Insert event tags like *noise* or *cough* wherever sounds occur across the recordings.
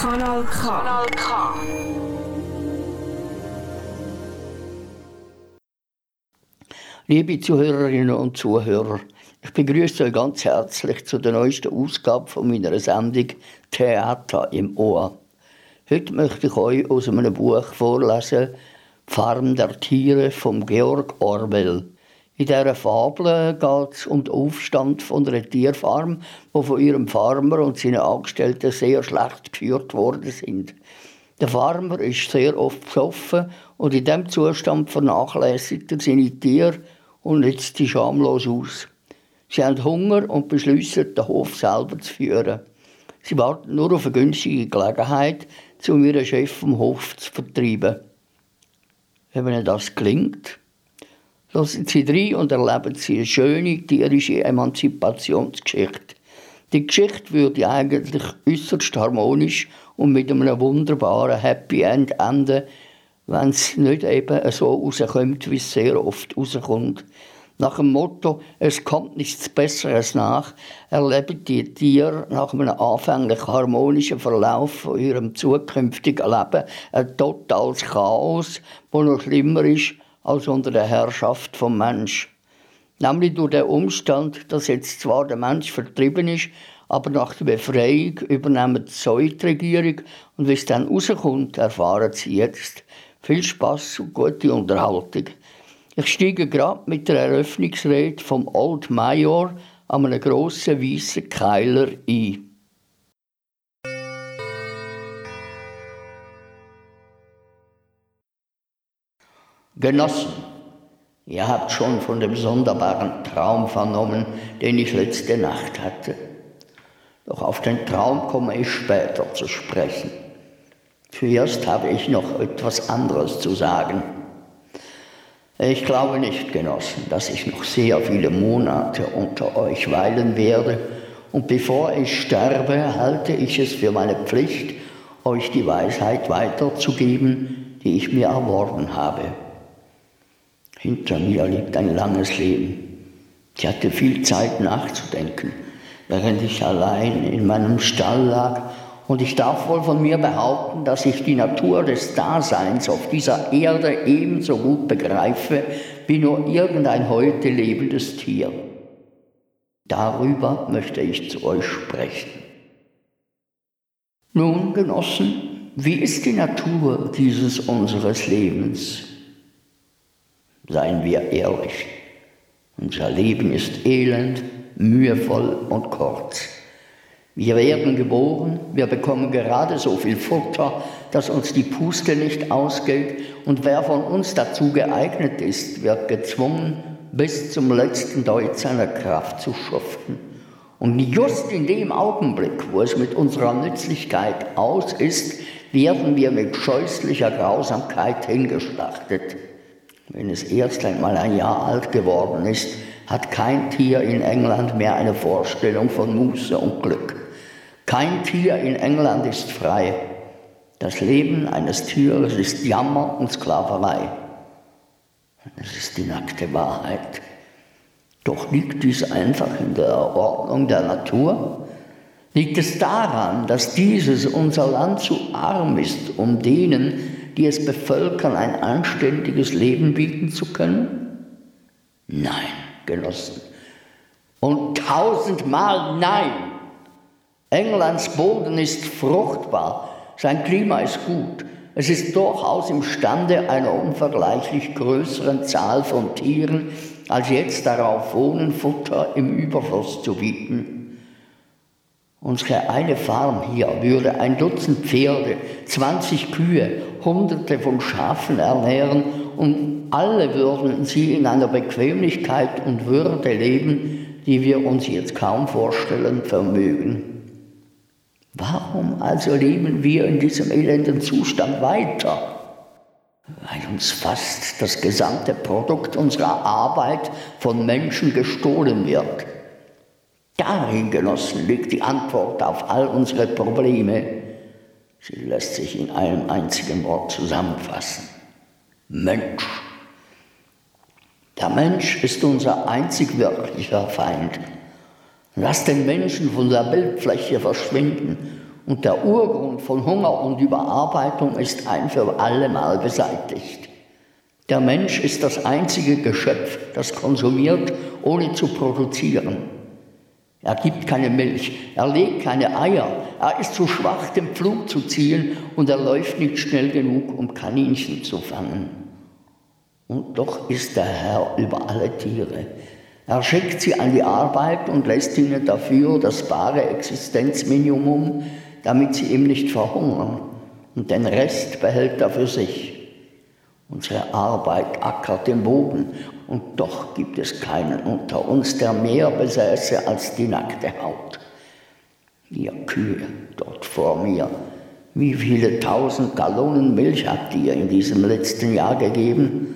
Kanal K. Kanal K. Liebe Zuhörerinnen und Zuhörer, ich begrüße euch ganz herzlich zu der neuesten Ausgabe von meiner Sendung Theater im Ohr. Heute möchte ich euch aus einem Buch vorlesen, Farm der Tiere von Georg Orwell. In dieser Fabel geht es um den Aufstand von einer Tierfarm, die von ihrem Farmer und seinen Angestellten sehr schlecht geführt worden sind. Der Farmer ist sehr oft besoffen und in diesem Zustand vernachlässigt er seine Tiere und nützt sie schamlos aus. Sie haben Hunger und beschließen, den Hof selber zu führen. Sie warten nur auf eine günstige Gelegenheit, um ihren Chef vom Hof zu vertreiben. Wenn ihnen das gelingt, Hören Sie rein und erleben Sie eine schöne tierische Emanzipationsgeschichte. Die Geschichte würde eigentlich äußerst harmonisch und mit einem wunderbaren Happy End enden, wenn es nicht eben so rauskommt, wie es sehr oft rauskommt. Nach dem Motto, es kommt nichts Besseres nach, erleben die Tiere nach einem anfänglich harmonischen Verlauf von ihrem zukünftigen Leben ein totales Chaos, das noch schlimmer ist, als unter der Herrschaft vom Mensch. Nämlich durch den Umstand, dass jetzt zwar der Mensch vertrieben ist, aber nach der Befreiung übernehmen die Säuregierung und wie es dann rauskommt, erfahren Sie jetzt. Viel Spaß und gute Unterhaltung. Ich steige gerade mit der Eröffnungsrede vom Old Major an einem grossen weißen Keiler ein. Genossen, ihr habt schon von dem sonderbaren Traum vernommen, den ich letzte Nacht hatte. Doch auf den Traum komme ich später zu sprechen. Zuerst habe ich noch etwas anderes zu sagen. Ich glaube nicht, Genossen, dass ich noch sehr viele Monate unter euch weilen werde, und bevor ich sterbe, halte ich es für meine Pflicht, euch die Weisheit weiterzugeben, die ich mir erworben habe. Hinter mir liegt ein langes Leben. Ich hatte viel Zeit nachzudenken, während ich allein in meinem Stall lag. Und ich darf wohl von mir behaupten, dass ich die Natur des Daseins auf dieser Erde ebenso gut begreife wie nur irgendein heute lebendes Tier. Darüber möchte ich zu euch sprechen. Nun, Genossen, wie ist die Natur dieses unseres Lebens? Seien wir ehrlich. Unser Leben ist elend, mühevoll und kurz. Wir werden geboren, wir bekommen gerade so viel Futter, dass uns die Puste nicht ausgeht und wer von uns dazu geeignet ist, wird gezwungen, bis zum letzten Deut seiner Kraft zu schuften. Und just in dem Augenblick, wo es mit unserer Nützlichkeit aus ist, werden wir mit scheußlicher Grausamkeit hingeschlachtet. Wenn es erst einmal ein Jahr alt geworden ist, hat kein Tier in England mehr eine Vorstellung von Muße und Glück. Kein Tier in England ist frei. Das Leben eines Tieres ist Jammer und Sklaverei. Das ist die nackte Wahrheit. Doch liegt dies einfach in der Ordnung der Natur? Liegt es daran, dass dieses unser Land zu arm ist, um denen, die es bevölkern, ein anständiges Leben bieten zu können? Nein, Genossen. Und tausendmal nein. Englands Boden ist fruchtbar, sein Klima ist gut. Es ist durchaus imstande, einer unvergleichlich größeren Zahl von Tieren als jetzt darauf wohnen, Futter im Überfluss zu bieten. Unsere eine Farm hier würde ein Dutzend Pferde, 20 Kühe, Hunderte von Schafen ernähren und alle würden sie in einer Bequemlichkeit und Würde leben, die wir uns jetzt kaum vorstellen vermögen. Warum also leben wir in diesem elenden Zustand weiter? Weil uns fast das gesamte Produkt unserer Arbeit von Menschen gestohlen wird. Darin, Genossen, liegt die Antwort auf all unsere Probleme. Sie lässt sich in einem einzigen Wort zusammenfassen. Mensch. Der Mensch ist unser einzig wirklicher Feind. Lass den Menschen von der Bildfläche verschwinden und der Urgrund von Hunger und Überarbeitung ist ein für alle Mal beseitigt. Der Mensch ist das einzige Geschöpf, das konsumiert, ohne zu produzieren. Er gibt keine Milch, er legt keine Eier, er ist zu schwach, den Pflug zu ziehen und er läuft nicht schnell genug, um Kaninchen zu fangen. Und doch ist der Herr über alle Tiere. Er schickt sie an die Arbeit und lässt ihnen dafür das bare Existenzminimum, damit sie ihm nicht verhungern. Und den Rest behält er für sich. Unsere Arbeit ackert den Boden und doch gibt es keinen unter uns, der mehr besäße als die nackte Haut. Ihr Kühe dort vor mir, wie viele tausend Gallonen Milch habt ihr in diesem letzten Jahr gegeben?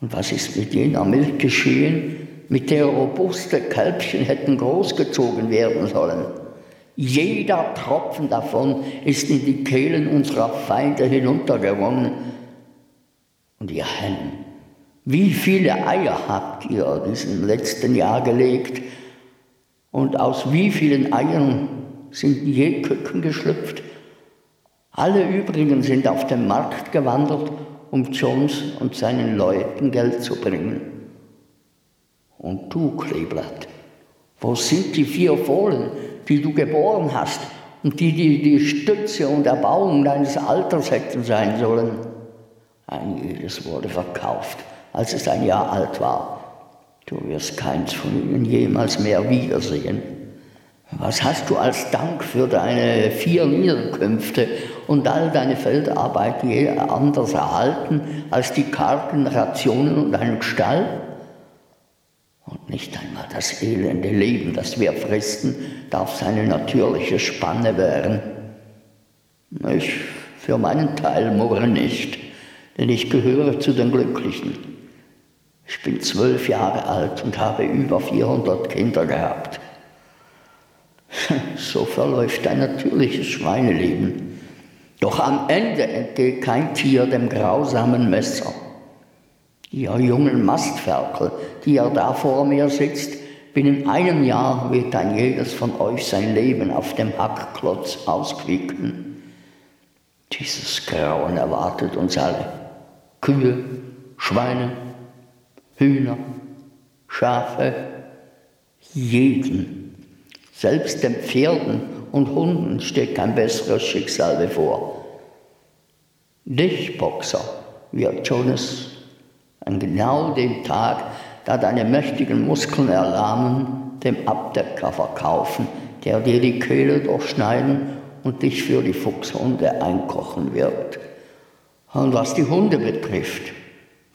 Und was ist mit jener Milch geschehen, mit der robuste Kälbchen hätten großgezogen werden sollen? Jeder Tropfen davon ist in die Kehlen unserer Feinde hinuntergeronnen. Und ihr Hennen, wie viele Eier habt ihr diesem letzten Jahr gelegt? Und aus wie vielen Eiern sind je Küken geschlüpft? Alle übrigen sind auf den Markt gewandert um Jones und seinen Leuten Geld zu bringen. Und du, Kleeblatt, wo sind die vier Fohlen, die du geboren hast und die die, die Stütze und Erbauung deines Alters hätten sein sollen? Ein jedes wurde verkauft, als es ein Jahr alt war. Du wirst keins von ihnen jemals mehr wiedersehen. Was hast du als Dank für deine vier Niederkünfte und all deine Feldarbeit je anders erhalten als die kargen Rationen und einen Stall? Und nicht einmal das elende Leben, das wir fristen, darf seine natürliche Spanne wären. Ich für meinen Teil murre nicht, denn ich gehöre zu den Glücklichen. Ich bin zwölf Jahre alt und habe über 400 Kinder gehabt. *laughs* So verläuft ein natürliches Schweineleben. Doch am Ende entgeht kein Tier dem grausamen Messer. Ihr jungen Mastferkel, die ihr da vor mir sitzt, binnen einem Jahr wird ein jedes von euch sein Leben auf dem Hackklotz ausquicken. Dieses Grauen erwartet uns alle. Kühe, Schweine, Hühner, Schafe, jeden selbst den Pferden und Hunden steht kein besseres Schicksal bevor. Dich, Boxer, wird Jonas an genau dem Tag, da deine mächtigen Muskeln erlahmen, dem Abdecker verkaufen, der dir die Kehle durchschneiden und dich für die Fuchshunde einkochen wird. Und was die Hunde betrifft,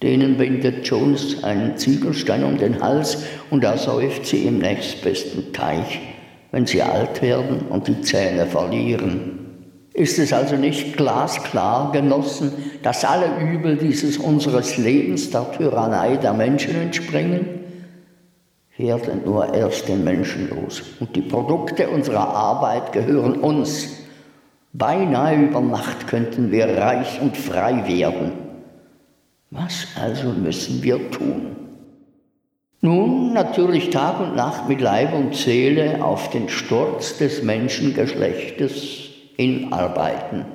denen bindet Jones einen Ziegelstein um den Hals und er säuft sie im nächstbesten Teich wenn sie alt werden und die Zähne verlieren. Ist es also nicht glasklar, Genossen, dass alle Übel dieses unseres Lebens der Tyrannei der Menschen entspringen? Werden nur erst den Menschen los und die Produkte unserer Arbeit gehören uns. Beinahe über Nacht könnten wir reich und frei werden. Was also müssen wir tun? Nun natürlich Tag und Nacht mit Leib und Seele auf den Sturz des Menschengeschlechtes hinarbeiten.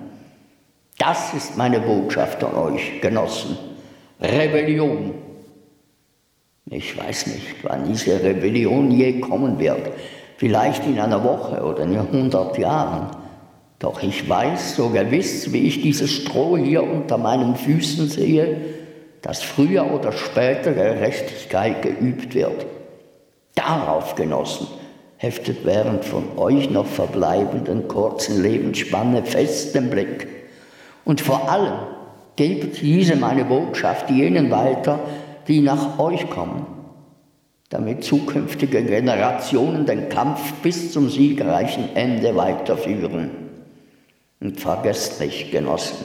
Das ist meine Botschaft an euch, Genossen. Rebellion. Ich weiß nicht, wann diese Rebellion je kommen wird. Vielleicht in einer Woche oder in 100 Jahren. Doch ich weiß so gewiss, wie ich dieses Stroh hier unter meinen Füßen sehe, dass früher oder später Gerechtigkeit geübt wird. Darauf, Genossen, heftet während von euch noch verbleibenden kurzen Lebensspanne fest den Blick. Und vor allem gebt diese meine Botschaft jenen weiter, die nach euch kommen, damit zukünftige Generationen den Kampf bis zum siegreichen Ende weiterführen. Und vergesst nicht, Genossen,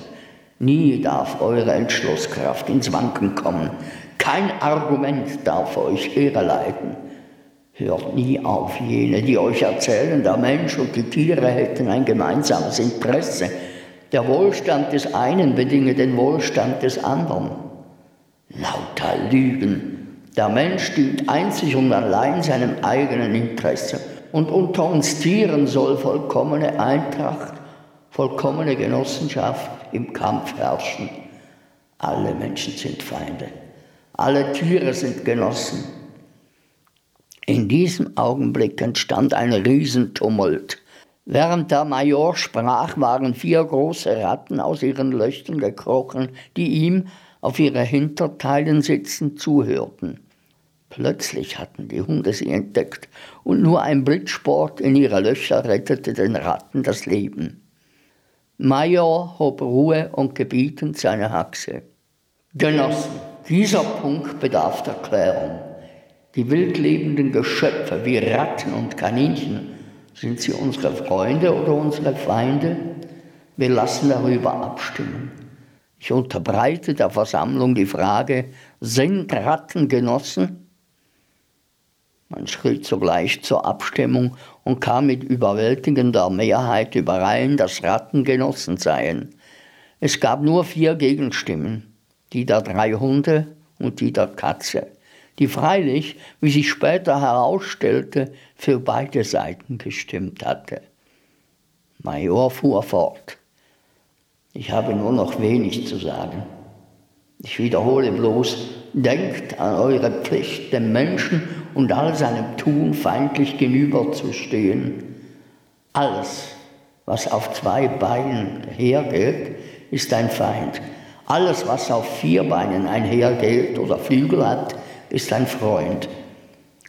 Nie darf eure Entschlusskraft ins Wanken kommen. Kein Argument darf euch irreleiten. Hört nie auf jene, die euch erzählen, der Mensch und die Tiere hätten ein gemeinsames Interesse. Der Wohlstand des einen bedinge den Wohlstand des anderen. Lauter Lügen. Der Mensch dient einzig und allein seinem eigenen Interesse und unter uns Tieren soll vollkommene Eintracht, vollkommene Genossenschaft im Kampf herrschen. Alle Menschen sind Feinde, alle Tiere sind Genossen. In diesem Augenblick entstand ein Riesentumult. Während der Major sprach, waren vier große Ratten aus ihren Löchern gekrochen, die ihm, auf ihre Hinterteilen sitzend, zuhörten. Plötzlich hatten die Hunde sie entdeckt und nur ein Blitzsport in ihre Löcher rettete den Ratten das Leben. Major hob Ruhe und gebietend seine Haxe. Genossen, dieser Punkt bedarf der Klärung. Die wildlebenden Geschöpfe wie Ratten und Kaninchen, sind sie unsere Freunde oder unsere Feinde? Wir lassen darüber abstimmen. Ich unterbreite der Versammlung die Frage, sind Ratten Genossen? Man schritt sogleich zur Abstimmung und kam mit überwältigender Mehrheit überein, dass Ratten Genossen seien. Es gab nur vier Gegenstimmen, die der drei Hunde und die der Katze, die freilich, wie sich später herausstellte, für beide Seiten gestimmt hatte. Major fuhr fort. Ich habe nur noch wenig zu sagen. Ich wiederhole bloß, denkt an eure Pflicht, dem Menschen und all seinem Tun feindlich gegenüberzustehen. Alles, was auf zwei Beinen hergeht, ist ein Feind. Alles, was auf vier Beinen einhergeht oder Flügel hat, ist ein Freund.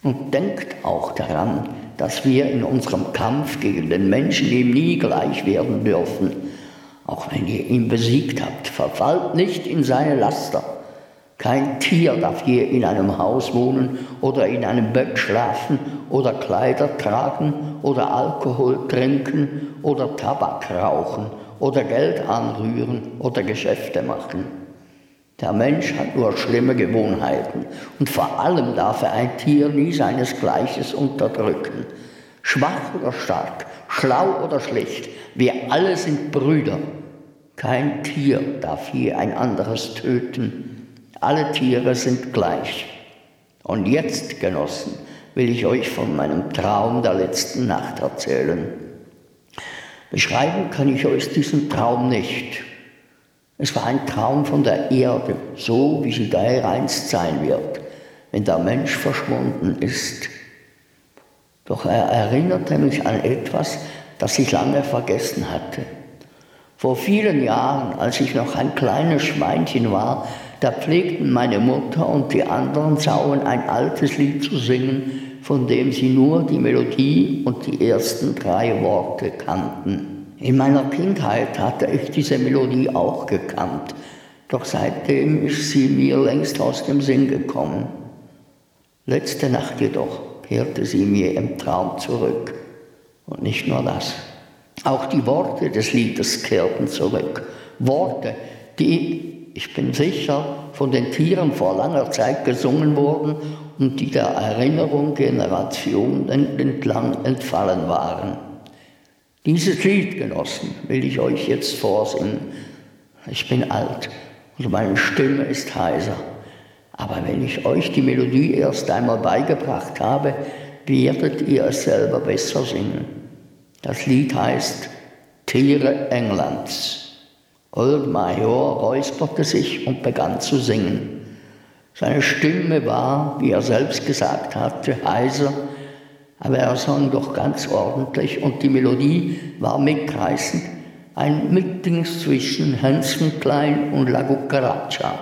Und denkt auch daran, dass wir in unserem Kampf gegen den Menschen ihm nie gleich werden dürfen. Auch wenn ihr ihn besiegt habt, verfallt nicht in seine Laster. Kein Tier darf je in einem Haus wohnen oder in einem Bett schlafen oder Kleider tragen oder Alkohol trinken oder Tabak rauchen oder Geld anrühren oder Geschäfte machen. Der Mensch hat nur schlimme Gewohnheiten und vor allem darf er ein Tier nie seinesgleiches unterdrücken. Schwach oder stark, schlau oder schlecht, wir alle sind Brüder. Kein Tier darf je ein anderes töten alle Tiere sind gleich. Und jetzt, Genossen, will ich euch von meinem Traum der letzten Nacht erzählen. Beschreiben kann ich euch diesen Traum nicht. Es war ein Traum von der Erde, so wie sie dereinst sein wird, wenn der Mensch verschwunden ist. Doch er erinnerte mich an etwas, das ich lange vergessen hatte. Vor vielen Jahren, als ich noch ein kleines Schweinchen war, da pflegten meine Mutter und die anderen Sauen ein altes Lied zu singen, von dem sie nur die Melodie und die ersten drei Worte kannten. In meiner Kindheit hatte ich diese Melodie auch gekannt, doch seitdem ist sie mir längst aus dem Sinn gekommen. Letzte Nacht jedoch kehrte sie mir im Traum zurück. Und nicht nur das. Auch die Worte des Liedes kehrten zurück. Worte, die ich bin sicher, von den Tieren vor langer Zeit gesungen wurden und die der Erinnerung Generationen entlang entfallen waren. Dieses Lied, Genossen, will ich euch jetzt vorsingen. Ich bin alt und meine Stimme ist heiser. Aber wenn ich euch die Melodie erst einmal beigebracht habe, werdet ihr es selber besser singen. Das Lied heißt Tiere Englands. Old Major räusperte sich und begann zu singen. Seine Stimme war, wie er selbst gesagt hatte, heiser, aber er sang doch ganz ordentlich und die Melodie war mitreißend, ein Mitdings zwischen Hänschenklein und La Cucaracha.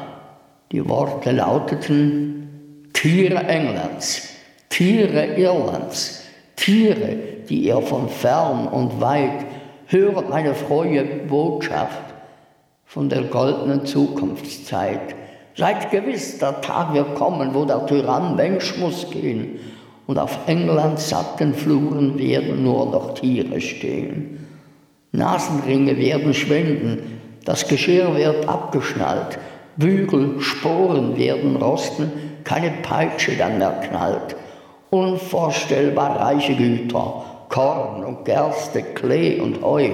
Die Worte lauteten Tiere Englands, Tiere Irlands, Tiere, die ihr von fern und weit höret meine frohe Botschaft von der goldenen Zukunftszeit. Seid gewiss, der Tag wird kommen, wo der Tyrann Mensch muss gehen und auf Englands satten Fluren werden nur noch Tiere stehen. Nasenringe werden schwinden, das Geschirr wird abgeschnallt, Bügel, Sporen werden rosten, keine Peitsche dann mehr knallt. Unvorstellbar reiche Güter, Korn und Gerste, Klee und Heu,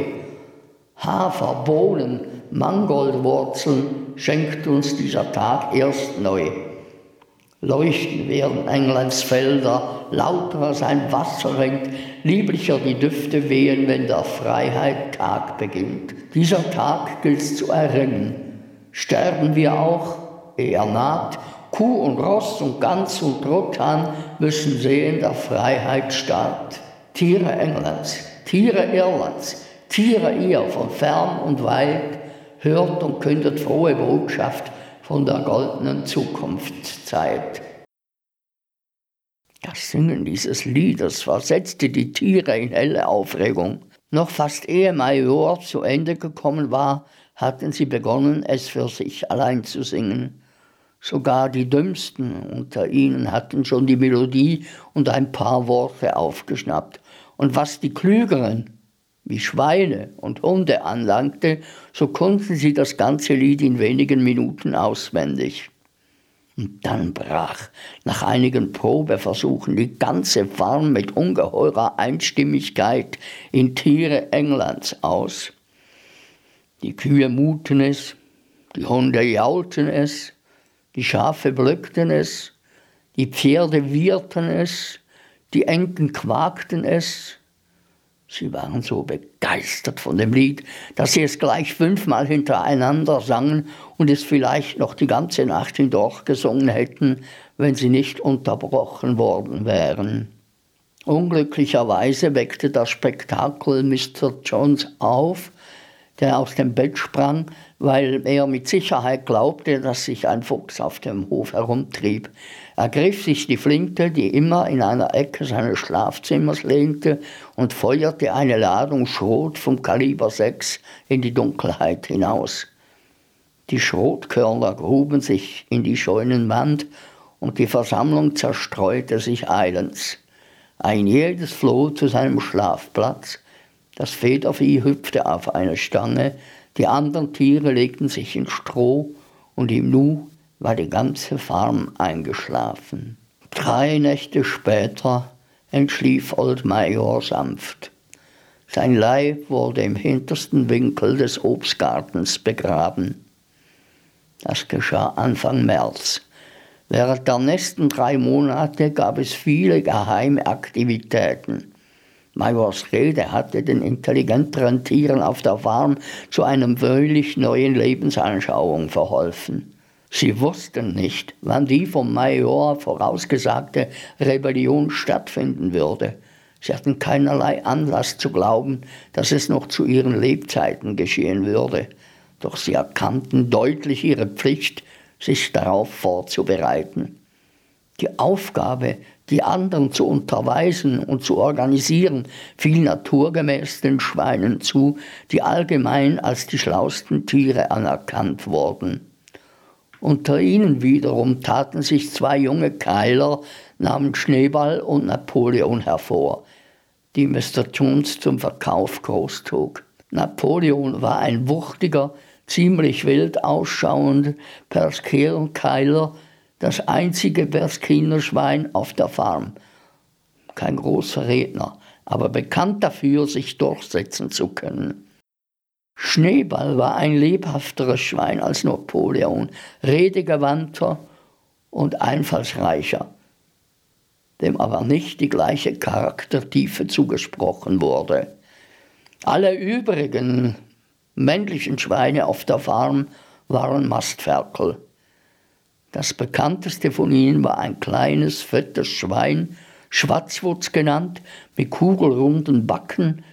Hafer, Bohnen, Mangoldwurzeln schenkt uns dieser Tag erst neu. Leuchten werden Englands Felder, lauter sein Wasser rinnt, lieblicher die Düfte wehen, wenn der Freiheit Tag beginnt. Dieser Tag gilt's zu erringen. Sterben wir auch, er naht, Kuh und Ross und Gans und Trottan müssen sehen der Freiheit Staat. Tiere Englands, Tiere Irlands, Tiere ihr von fern und weit, hört und kündet frohe Botschaft von der goldenen Zukunftszeit. Das Singen dieses Liedes versetzte die Tiere in helle Aufregung. Noch fast ehe Major zu Ende gekommen war, hatten sie begonnen, es für sich allein zu singen. Sogar die Dümmsten unter ihnen hatten schon die Melodie und ein paar Worte aufgeschnappt. Und was die Klügeren wie Schweine und Hunde anlangte, so konnten sie das ganze Lied in wenigen Minuten auswendig. Und dann brach nach einigen Probeversuchen die ganze Farm mit ungeheurer Einstimmigkeit in Tiere Englands aus. Die Kühe muten es, die Hunde jaulten es, die Schafe blöckten es, die Pferde wieherten es, die Enten quakten es, Sie waren so begeistert von dem Lied, dass sie es gleich fünfmal hintereinander sangen und es vielleicht noch die ganze Nacht hindurch gesungen hätten, wenn sie nicht unterbrochen worden wären. Unglücklicherweise weckte das Spektakel Mr. Jones auf, der aus dem Bett sprang, weil er mit Sicherheit glaubte, dass sich ein Fuchs auf dem Hof herumtrieb. Er griff sich die Flinte, die immer in einer Ecke seines Schlafzimmers lehnte, und feuerte eine Ladung Schrot vom Kaliber 6 in die Dunkelheit hinaus. Die Schrotkörner gruben sich in die Scheunenwand und die Versammlung zerstreute sich eilends. Ein jedes floh zu seinem Schlafplatz, das Federvieh hüpfte auf eine Stange, die anderen Tiere legten sich in Stroh und im Nu war die ganze Farm eingeschlafen. Drei Nächte später entschlief Old Major sanft. Sein Leib wurde im hintersten Winkel des Obstgartens begraben. Das geschah Anfang März. Während der nächsten drei Monate gab es viele geheime Aktivitäten. Majors Rede hatte den intelligenteren Tieren auf der Farm zu einer völlig neuen Lebensanschauung verholfen. Sie wussten nicht, wann die vom Major vorausgesagte Rebellion stattfinden würde. Sie hatten keinerlei Anlass zu glauben, dass es noch zu ihren Lebzeiten geschehen würde. Doch sie erkannten deutlich ihre Pflicht, sich darauf vorzubereiten. Die Aufgabe, die anderen zu unterweisen und zu organisieren, fiel naturgemäß den Schweinen zu, die allgemein als die schlausten Tiere anerkannt wurden. Unter ihnen wiederum taten sich zwei junge Keiler namens Schneeball und Napoleon hervor, die Mr. Jones zum Verkauf großtrug. Napoleon war ein wuchtiger, ziemlich wild ausschauender Perskierenkeiler, das einzige Berskinerschwein auf der Farm. Kein großer Redner, aber bekannt dafür, sich durchsetzen zu können. Schneeball war ein lebhafteres Schwein als Napoleon, redegewandter und einfallsreicher, dem aber nicht die gleiche Charaktertiefe zugesprochen wurde. Alle übrigen männlichen Schweine auf der Farm waren Mastferkel. Das bekannteste von ihnen war ein kleines, fettes Schwein, Schwarzwurz genannt, mit kugelrunden Backen,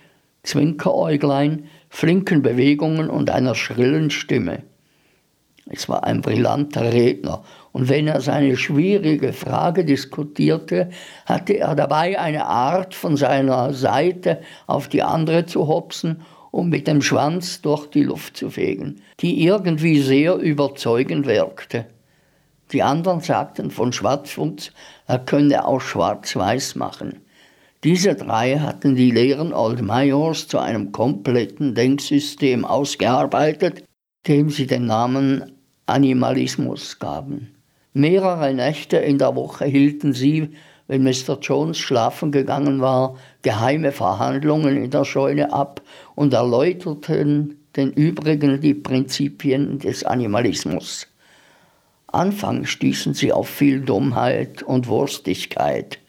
Zwinkeräuglein, flinken Bewegungen und einer schrillen Stimme. Es war ein brillanter Redner, und wenn er seine schwierige Frage diskutierte, hatte er dabei eine Art, von seiner Seite auf die andere zu hopsen um mit dem Schwanz durch die Luft zu fegen, die irgendwie sehr überzeugend wirkte. Die anderen sagten von Schwarzfuchs, er könne auch schwarz-weiß machen. Diese drei hatten die Lehren Old Majors zu einem kompletten Denksystem ausgearbeitet, dem sie den Namen Animalismus gaben. Mehrere Nächte in der Woche hielten sie, wenn Mr. Jones schlafen gegangen war, geheime Verhandlungen in der Scheune ab und erläuterten den übrigen die Prinzipien des Animalismus. Anfangs stießen sie auf viel Dummheit und Wurstigkeit.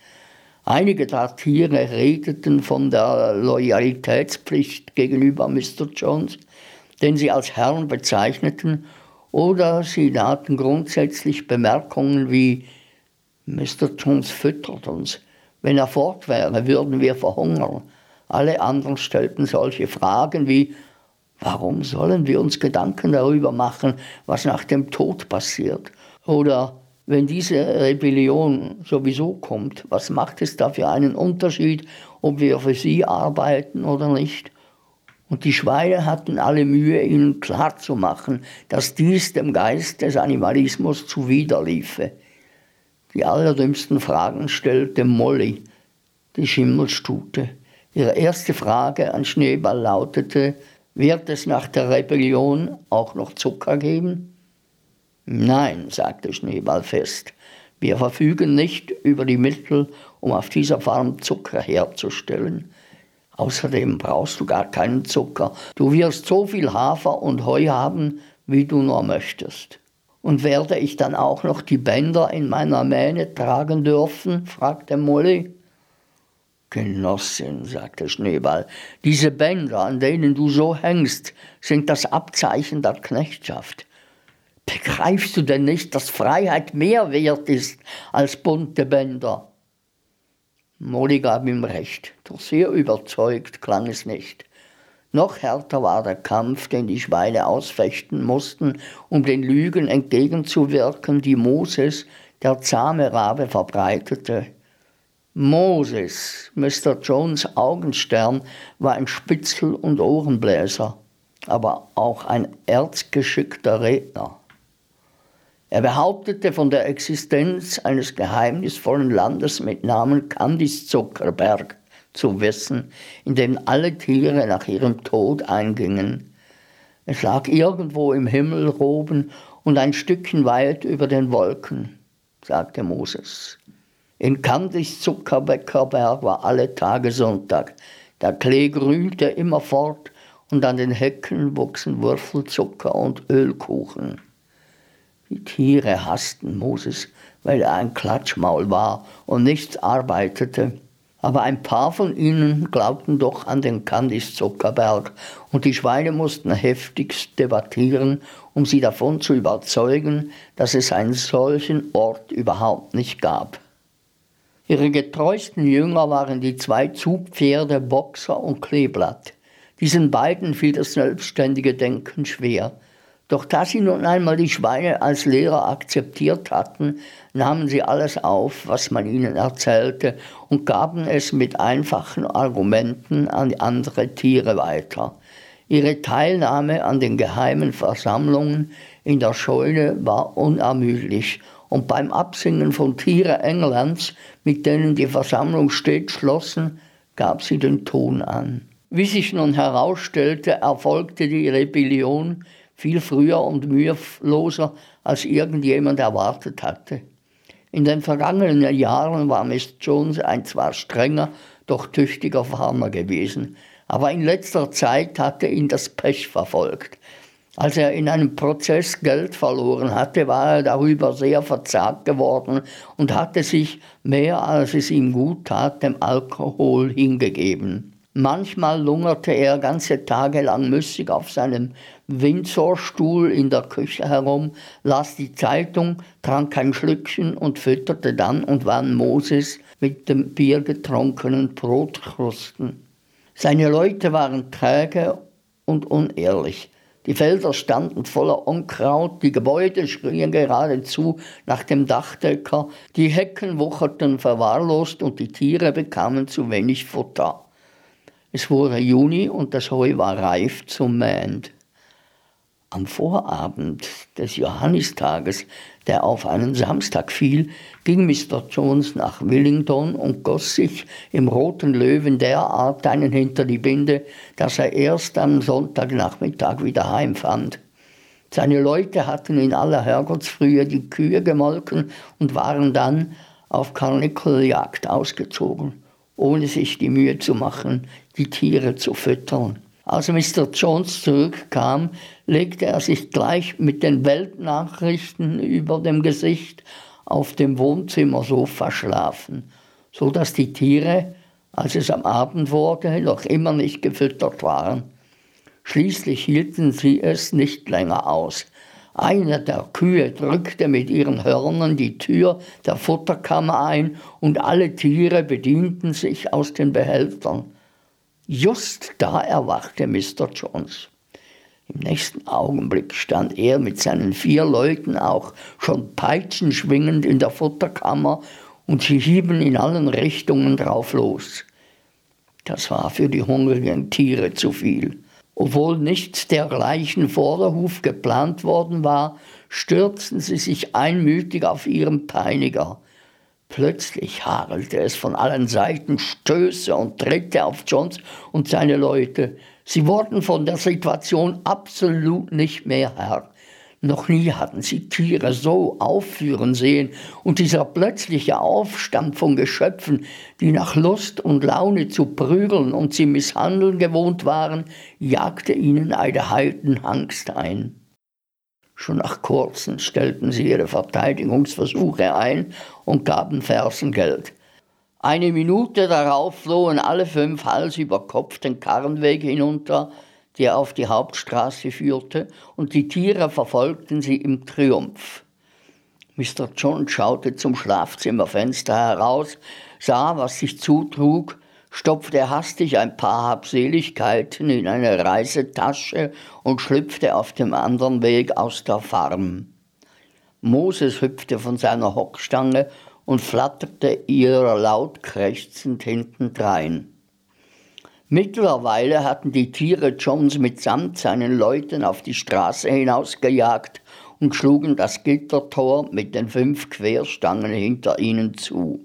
Einige der Tiere redeten von der Loyalitätspflicht gegenüber Mr. Jones, den sie als Herrn bezeichneten, oder sie taten grundsätzlich Bemerkungen wie Mr. Jones füttert uns. Wenn er fort wäre, würden wir verhungern. Alle anderen stellten solche Fragen wie Warum sollen wir uns Gedanken darüber machen, was nach dem Tod passiert? Oder wenn diese Rebellion sowieso kommt, was macht es da für einen Unterschied, ob wir für sie arbeiten oder nicht? Und die Schweine hatten alle Mühe, ihnen klarzumachen, dass dies dem Geist des Animalismus zuwiderliefe. Die allerdümmsten Fragen stellte Molly, die Schimmelstute. Ihre erste Frage an Schneeball lautete, wird es nach der Rebellion auch noch Zucker geben? Nein, sagte Schneeball fest. Wir verfügen nicht über die Mittel, um auf dieser Farm Zucker herzustellen. Außerdem brauchst du gar keinen Zucker. Du wirst so viel Hafer und Heu haben, wie du nur möchtest. Und werde ich dann auch noch die Bänder in meiner Mähne tragen dürfen? fragte Molly. Genossin, sagte Schneeball, diese Bänder, an denen du so hängst, sind das Abzeichen der Knechtschaft. Begreifst du denn nicht, dass Freiheit mehr wert ist als bunte Bänder? Molly gab ihm recht, doch sehr überzeugt klang es nicht. Noch härter war der Kampf, den die Schweine ausfechten mussten, um den Lügen entgegenzuwirken, die Moses, der zahme Rabe, verbreitete. Moses, Mr. Jones Augenstern, war ein Spitzel- und Ohrenbläser, aber auch ein erzgeschickter Redner. Er behauptete von der Existenz eines geheimnisvollen Landes mit Namen Candice Zuckerberg zu wissen, in dem alle Tiere nach ihrem Tod eingingen. Es lag irgendwo im Himmel droben und ein Stückchen weit über den Wolken, sagte Moses. In Candice Zuckerbäckerberg war alle Tage Sonntag. Der Klee grünte immerfort und an den Hecken wuchsen Würfelzucker und Ölkuchen. Die Tiere hassten Moses, weil er ein Klatschmaul war und nichts arbeitete. Aber ein paar von ihnen glaubten doch an den Candice Zuckerberg und die Schweine mussten heftigst debattieren, um sie davon zu überzeugen, dass es einen solchen Ort überhaupt nicht gab. Ihre getreuesten Jünger waren die zwei Zugpferde Boxer und Kleeblatt. Diesen beiden fiel das selbstständige Denken schwer. Doch da sie nun einmal die Schweine als Lehrer akzeptiert hatten, nahmen sie alles auf, was man ihnen erzählte, und gaben es mit einfachen Argumenten an andere Tiere weiter. Ihre Teilnahme an den geheimen Versammlungen in der Scheune war unermüdlich und beim Absingen von Tiere Englands, mit denen die Versammlung stets schlossen, gab sie den Ton an. Wie sich nun herausstellte, erfolgte die Rebellion viel früher und müheloser, als irgendjemand erwartet hatte. In den vergangenen Jahren war Miss Jones ein zwar strenger, doch tüchtiger Farmer gewesen, aber in letzter Zeit hatte ihn das Pech verfolgt. Als er in einem Prozess Geld verloren hatte, war er darüber sehr verzagt geworden und hatte sich mehr als es ihm gut tat dem Alkohol hingegeben. Manchmal lungerte er ganze Tage lang müßig auf seinem Windsorstuhl in der Küche herum, las die Zeitung, trank ein Schlückchen und fütterte dann und wann Moses mit dem biergetrunkenen Brotkrusten. Seine Leute waren träge und unehrlich. Die Felder standen voller Unkraut, die Gebäude schrien geradezu nach dem Dachdecker, die Hecken wucherten verwahrlost und die Tiere bekamen zu wenig Futter. Es wurde Juni und das Heu war reif zum Mähen. Am Vorabend des Johannistages, der auf einen Samstag fiel, ging Mr. Jones nach Willington und goss sich im Roten Löwen derart einen hinter die Binde, dass er erst am Sonntagnachmittag wieder heimfand. Seine Leute hatten in aller Herrgottsfrühe die Kühe gemolken und waren dann auf Karnickeljagd ausgezogen, ohne sich die Mühe zu machen, die Tiere zu füttern. Als Mr. Jones zurückkam, legte er sich gleich mit den Weltnachrichten über dem Gesicht auf dem Wohnzimmersofa schlafen, so dass die Tiere, als es am Abend wurde, noch immer nicht gefüttert waren. Schließlich hielten sie es nicht länger aus. Eine der Kühe drückte mit ihren Hörnern die Tür der Futterkammer ein und alle Tiere bedienten sich aus den Behältern. Just da erwachte Mr. Jones. Im nächsten Augenblick stand er mit seinen vier Leuten auch schon peitschenschwingend in der Futterkammer und sie hieben in allen Richtungen drauf los. Das war für die hungrigen Tiere zu viel. Obwohl nichts dergleichen vor der Huf geplant worden war, stürzten sie sich einmütig auf ihren Peiniger. Plötzlich hagelte es von allen Seiten Stöße und Tritte auf Jones und seine Leute. Sie wurden von der Situation absolut nicht mehr Herr. Noch nie hatten sie Tiere so aufführen sehen, und dieser plötzliche Aufstand von Geschöpfen, die nach Lust und Laune zu prügeln und sie misshandeln gewohnt waren, jagte ihnen eine Heidenangst ein. Schon nach kurzem stellten sie ihre Verteidigungsversuche ein und gaben Fersengeld. Eine Minute darauf flohen alle fünf Hals über Kopf den Karrenweg hinunter, der auf die Hauptstraße führte, und die Tiere verfolgten sie im Triumph. Mr. John schaute zum Schlafzimmerfenster heraus, sah, was sich zutrug stopfte hastig ein paar Habseligkeiten in eine Reisetasche und schlüpfte auf dem anderen Weg aus der Farm. Moses hüpfte von seiner Hockstange und flatterte ihr laut krächzend hintendrein. Mittlerweile hatten die Tiere Johns mitsamt seinen Leuten auf die Straße hinausgejagt und schlugen das Gittertor mit den fünf Querstangen hinter ihnen zu.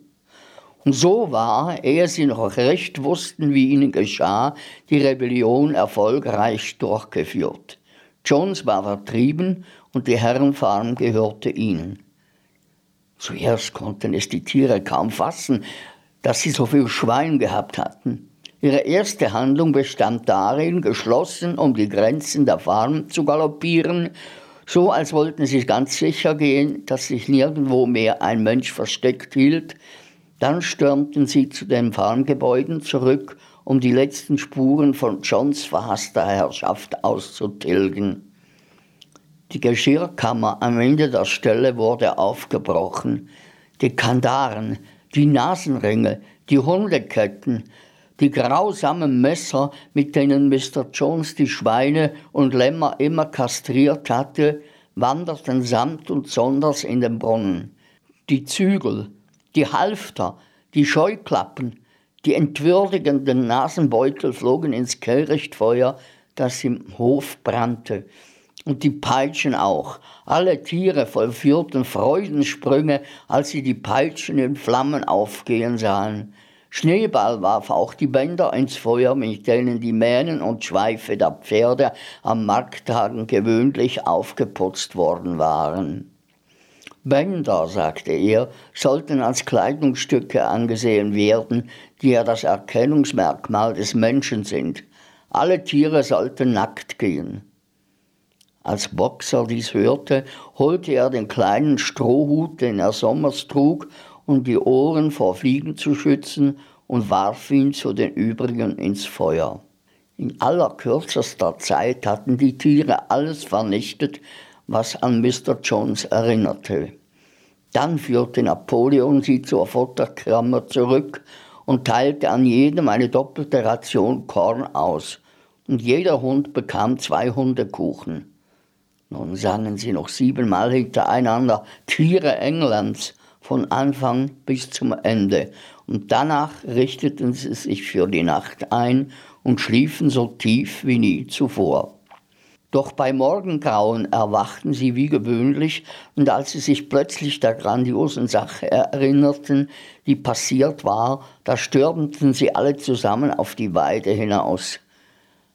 Und so war, ehe sie noch recht wussten, wie ihnen geschah, die Rebellion erfolgreich durchgeführt. Jones war vertrieben und die Herrenfarm gehörte ihnen. Zuerst konnten es die Tiere kaum fassen, dass sie so viel Schwein gehabt hatten. Ihre erste Handlung bestand darin, geschlossen um die Grenzen der Farm zu galoppieren, so als wollten sie ganz sicher gehen, dass sich nirgendwo mehr ein Mensch versteckt hielt, dann stürmten sie zu den Farmgebäuden zurück, um die letzten Spuren von Johns verhasster Herrschaft auszutilgen. Die Geschirrkammer am Ende der Stelle wurde aufgebrochen. Die Kandaren, die Nasenringe, die Hundeketten, die grausamen Messer, mit denen Mr. Jones die Schweine und Lämmer immer kastriert hatte, wanderten samt und sonders in den Brunnen. Die Zügel, die Halfter, die Scheuklappen, die entwürdigenden Nasenbeutel flogen ins Kehrichtfeuer, das im Hof brannte. Und die Peitschen auch. Alle Tiere vollführten Freudensprünge, als sie die Peitschen in Flammen aufgehen sahen. Schneeball warf auch die Bänder ins Feuer, mit denen die Mähnen und Schweife der Pferde am Markttagen gewöhnlich aufgeputzt worden waren. Bänder, sagte er, sollten als Kleidungsstücke angesehen werden, die ja das Erkennungsmerkmal des Menschen sind. Alle Tiere sollten nackt gehen. Als Boxer dies hörte, holte er den kleinen Strohhut, den er sommers trug, um die Ohren vor Fliegen zu schützen, und warf ihn zu den übrigen ins Feuer. In allerkürzester Zeit hatten die Tiere alles vernichtet, was an Mr. Jones erinnerte. Dann führte Napoleon sie zur Futterkammer zurück und teilte an jedem eine doppelte Ration Korn aus, und jeder Hund bekam zwei Hundekuchen. Nun sangen sie noch siebenmal hintereinander Tiere Englands von Anfang bis zum Ende, und danach richteten sie sich für die Nacht ein und schliefen so tief wie nie zuvor. Doch bei Morgengrauen erwachten sie wie gewöhnlich, und als sie sich plötzlich der grandiosen Sache erinnerten, die passiert war, da stürmten sie alle zusammen auf die Weide hinaus.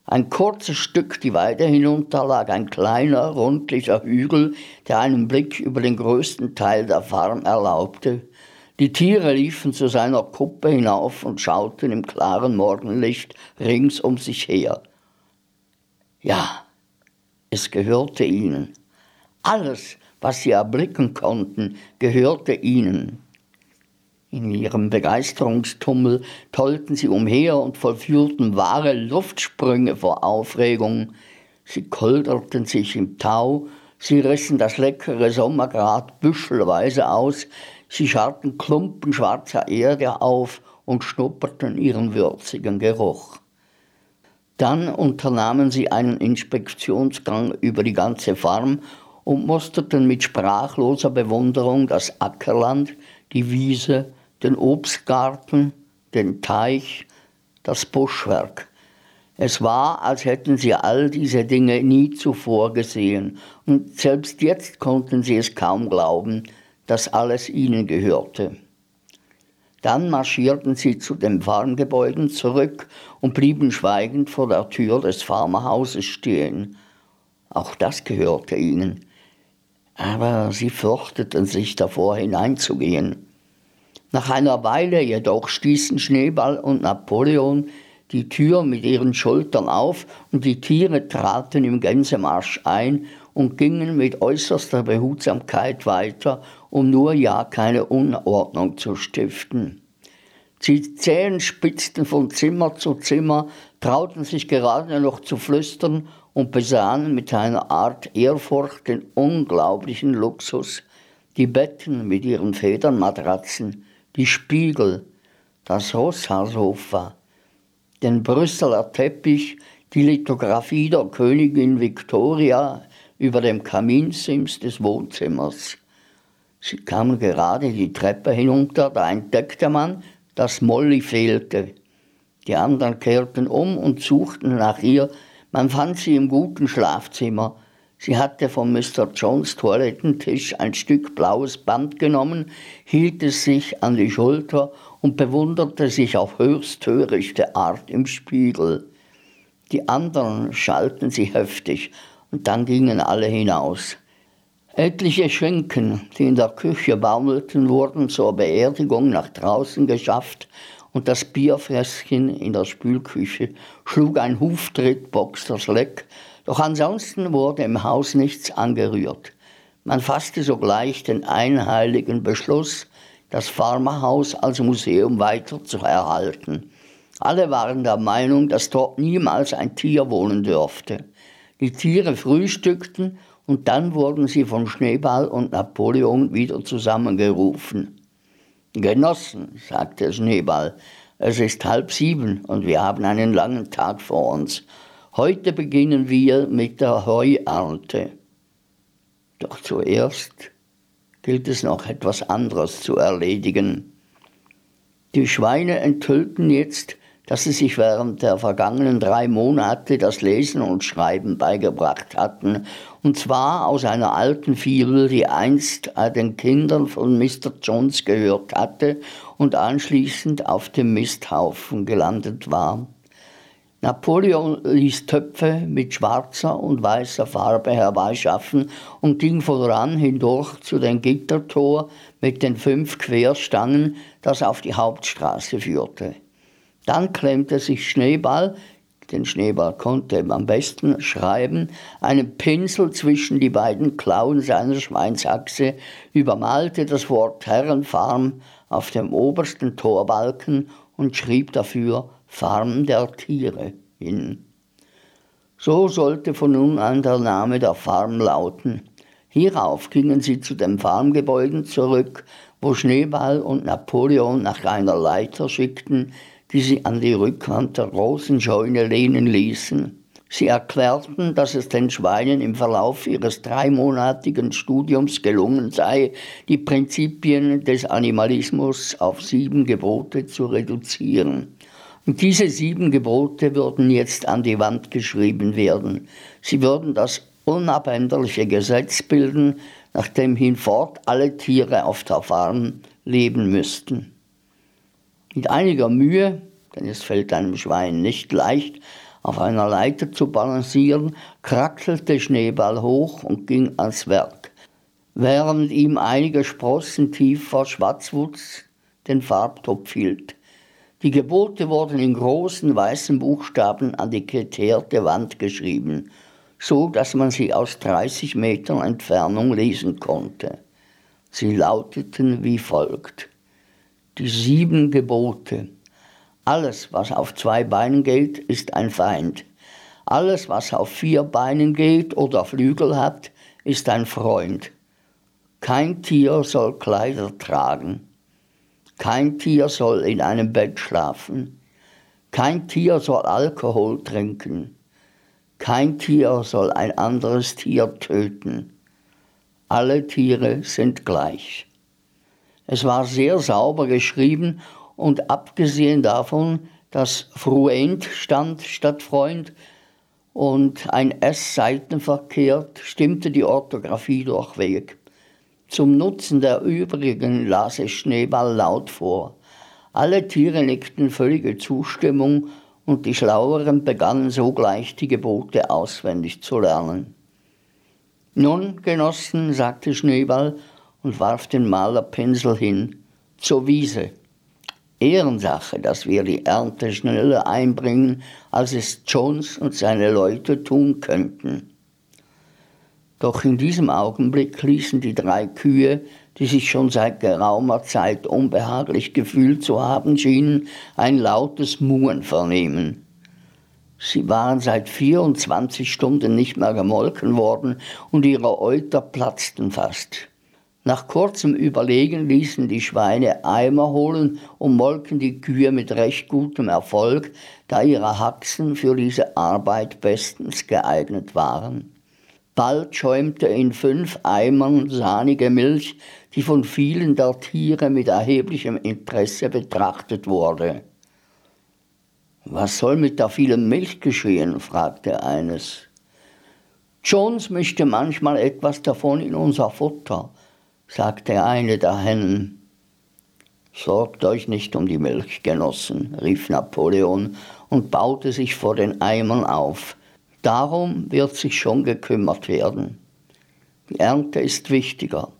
Ein kurzes Stück die Weide hinunter lag ein kleiner, rundlicher Hügel, der einen Blick über den größten Teil der Farm erlaubte. Die Tiere liefen zu seiner Kuppe hinauf und schauten im klaren Morgenlicht rings um sich her. Ja, es gehörte ihnen. Alles, was sie erblicken konnten, gehörte ihnen. In ihrem Begeisterungstummel tollten sie umher und vollführten wahre Luftsprünge vor Aufregung. Sie kolderten sich im Tau, sie rissen das leckere Sommergrat büschelweise aus, sie scharten Klumpen schwarzer Erde auf und schnupperten ihren würzigen Geruch. Dann unternahmen sie einen Inspektionsgang über die ganze Farm und musterten mit sprachloser Bewunderung das Ackerland, die Wiese, den Obstgarten, den Teich, das Buschwerk. Es war, als hätten sie all diese Dinge nie zuvor gesehen, und selbst jetzt konnten sie es kaum glauben, dass alles ihnen gehörte. Dann marschierten sie zu den Farmgebäuden zurück und blieben schweigend vor der Tür des Farmerhauses stehen. Auch das gehörte ihnen. Aber sie fürchteten sich davor hineinzugehen. Nach einer Weile jedoch stießen Schneeball und Napoleon die Tür mit ihren Schultern auf und die Tiere traten im Gänsemarsch ein und gingen mit äußerster Behutsamkeit weiter, um nur ja keine Unordnung zu stiften. Die Zehen spitzten von Zimmer zu Zimmer, trauten sich gerade noch zu flüstern und besahen mit einer Art Ehrfurcht den unglaublichen Luxus, die Betten mit ihren Federnmatratzen, die Spiegel, das Rosshaarsofa, den Brüsseler Teppich, die Lithografie der Königin Victoria über dem Kaminsims des Wohnzimmers. Sie kamen gerade die Treppe hinunter, da entdeckte man, dass Molly fehlte. Die anderen kehrten um und suchten nach ihr. Man fand sie im guten Schlafzimmer. Sie hatte von Mr. Jones Toilettentisch ein Stück blaues Band genommen, hielt es sich an die Schulter und bewunderte sich auf höchst törichte Art im Spiegel. Die anderen schalten sie heftig, und dann gingen alle hinaus. Etliche Schenken, die in der Küche baumelten, wurden zur Beerdigung nach draußen geschafft und das Bierfässchen in der Spülküche schlug ein Huftritt Boxers Leck, doch ansonsten wurde im Haus nichts angerührt. Man fasste sogleich den einheiligen Beschluss, das Farmerhaus als Museum weiter zu erhalten. Alle waren der Meinung, dass dort niemals ein Tier wohnen dürfte. Die Tiere frühstückten und dann wurden sie von Schneeball und Napoleon wieder zusammengerufen. Genossen, sagte Schneeball, es ist halb sieben und wir haben einen langen Tag vor uns. Heute beginnen wir mit der Heuernte. Doch zuerst gilt es noch etwas anderes zu erledigen. Die Schweine enthüllten jetzt dass sie sich während der vergangenen drei Monate das Lesen und Schreiben beigebracht hatten, und zwar aus einer alten Fibel, die einst den Kindern von Mr. Jones gehört hatte und anschließend auf dem Misthaufen gelandet war. Napoleon ließ Töpfe mit schwarzer und weißer Farbe herbeischaffen und ging voran hindurch zu dem Gittertor mit den fünf Querstangen, das auf die Hauptstraße führte. Dann klemmte sich Schneeball, den Schneeball konnte am besten schreiben, einen Pinsel zwischen die beiden Klauen seiner Schweinsachse, übermalte das Wort Herrenfarm auf dem obersten Torbalken und schrieb dafür Farm der Tiere hin. So sollte von nun an der Name der Farm lauten. Hierauf gingen sie zu den Farmgebäuden zurück, wo Schneeball und Napoleon nach einer Leiter schickten, die sie an die Rückwand der großen Scheune lehnen ließen. Sie erklärten, dass es den Schweinen im Verlauf ihres dreimonatigen Studiums gelungen sei, die Prinzipien des Animalismus auf sieben Gebote zu reduzieren. Und diese sieben Gebote würden jetzt an die Wand geschrieben werden. Sie würden das unabänderliche Gesetz bilden, nach dem hinfort alle Tiere auf der Farm leben müssten. Mit einiger Mühe, denn es fällt einem Schwein nicht leicht, auf einer Leiter zu balancieren, kraxelte Schneeball hoch und ging ans Werk, während ihm einige Sprossen tief vor Schwarzwutz den Farbtopf hielt. Die Gebote wurden in großen weißen Buchstaben an die geteerte Wand geschrieben, so dass man sie aus 30 Metern Entfernung lesen konnte. Sie lauteten wie folgt. Die sieben Gebote. Alles, was auf zwei Beinen geht, ist ein Feind. Alles, was auf vier Beinen geht oder Flügel hat, ist ein Freund. Kein Tier soll Kleider tragen. Kein Tier soll in einem Bett schlafen. Kein Tier soll Alkohol trinken. Kein Tier soll ein anderes Tier töten. Alle Tiere sind gleich. Es war sehr sauber geschrieben und abgesehen davon, dass Fruent stand statt Freund und ein S Seiten verkehrt, stimmte die Orthographie durchweg. Zum Nutzen der übrigen las es Schneeball laut vor. Alle Tiere nickten völlige Zustimmung und die Schlaueren begannen sogleich die Gebote auswendig zu lernen. Nun, Genossen, sagte Schneeball und warf den Malerpinsel hin, zur Wiese. Ehrensache, dass wir die Ernte schneller einbringen, als es Jones und seine Leute tun könnten. Doch in diesem Augenblick ließen die drei Kühe, die sich schon seit geraumer Zeit unbehaglich gefühlt zu haben schienen, ein lautes Muhen vernehmen. Sie waren seit 24 Stunden nicht mehr gemolken worden und ihre Euter platzten fast. Nach kurzem Überlegen ließen die Schweine Eimer holen und molken die Kühe mit recht gutem Erfolg, da ihre Haxen für diese Arbeit bestens geeignet waren. Bald schäumte in fünf Eimern sahnige Milch, die von vielen der Tiere mit erheblichem Interesse betrachtet wurde. Was soll mit der vielen Milch geschehen? fragte eines. Jones mischte manchmal etwas davon in unser Futter, sagte eine der Hennen. Sorgt euch nicht um die Milch, Genossen, rief Napoleon und baute sich vor den Eimern auf. Darum wird sich schon gekümmert werden. Die Ernte ist wichtiger.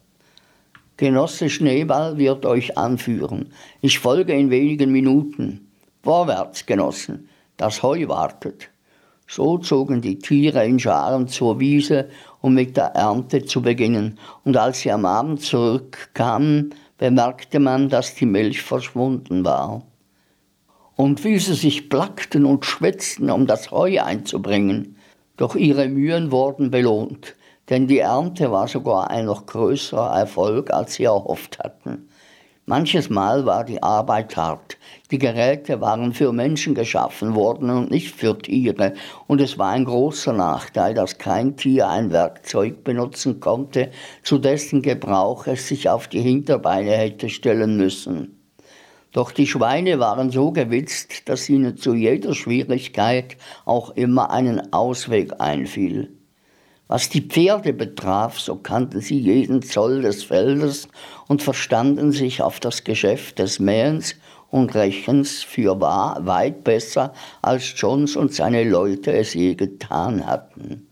Genosse Schneeball wird euch anführen. Ich folge in wenigen Minuten. Vorwärts, Genossen, das Heu wartet. So zogen die Tiere in Scharen zur Wiese, um mit der Ernte zu beginnen. Und als sie am Abend zurückkamen, bemerkte man, dass die Milch verschwunden war und wie sie sich plackten und schwitzten, um das Heu einzubringen. Doch ihre Mühen wurden belohnt, denn die Ernte war sogar ein noch größerer Erfolg, als sie erhofft hatten. Manches Mal war die Arbeit hart. Die Geräte waren für Menschen geschaffen worden und nicht für Tiere. Und es war ein großer Nachteil, dass kein Tier ein Werkzeug benutzen konnte, zu dessen Gebrauch es sich auf die Hinterbeine hätte stellen müssen. Doch die Schweine waren so gewitzt, dass ihnen zu jeder Schwierigkeit auch immer einen Ausweg einfiel. Was die Pferde betraf, so kannten sie jeden Zoll des Feldes und verstanden sich auf das Geschäft des Mähens und Rächens für wahr weit besser, als Jones und seine Leute es je getan hatten.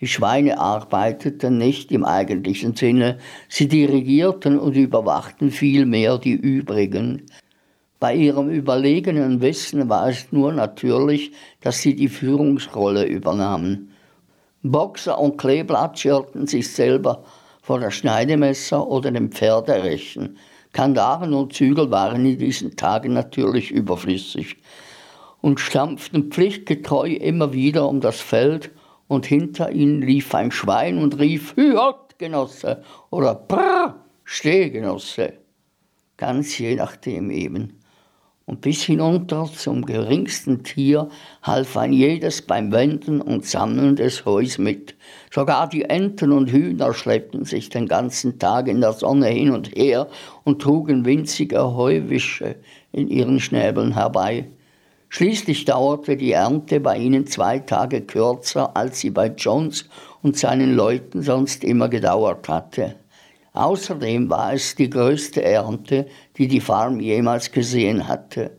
Die Schweine arbeiteten nicht im eigentlichen Sinne, sie dirigierten und überwachten vielmehr die übrigen. Bei ihrem überlegenen Wissen war es nur natürlich, dass sie die Führungsrolle übernahmen. Boxer und Kleeblatt schirrten sich selber vor das Schneidemesser oder dem Pferderechen. Kandaren und Zügel waren in diesen Tagen natürlich überflüssig und stampften pflichtgetreu immer wieder um das Feld und hinter ihnen lief ein Schwein und rief Hüot, Genosse oder Prr, steh, Genosse. Ganz je nachdem eben. Und bis hinunter zum geringsten Tier half ein jedes beim Wenden und Sammeln des Heus mit. Sogar die Enten und Hühner schleppten sich den ganzen Tag in der Sonne hin und her und trugen winzige Heuwische in ihren Schnäbeln herbei. Schließlich dauerte die Ernte bei ihnen zwei Tage kürzer, als sie bei Jones und seinen Leuten sonst immer gedauert hatte. Außerdem war es die größte Ernte, die die Farm jemals gesehen hatte.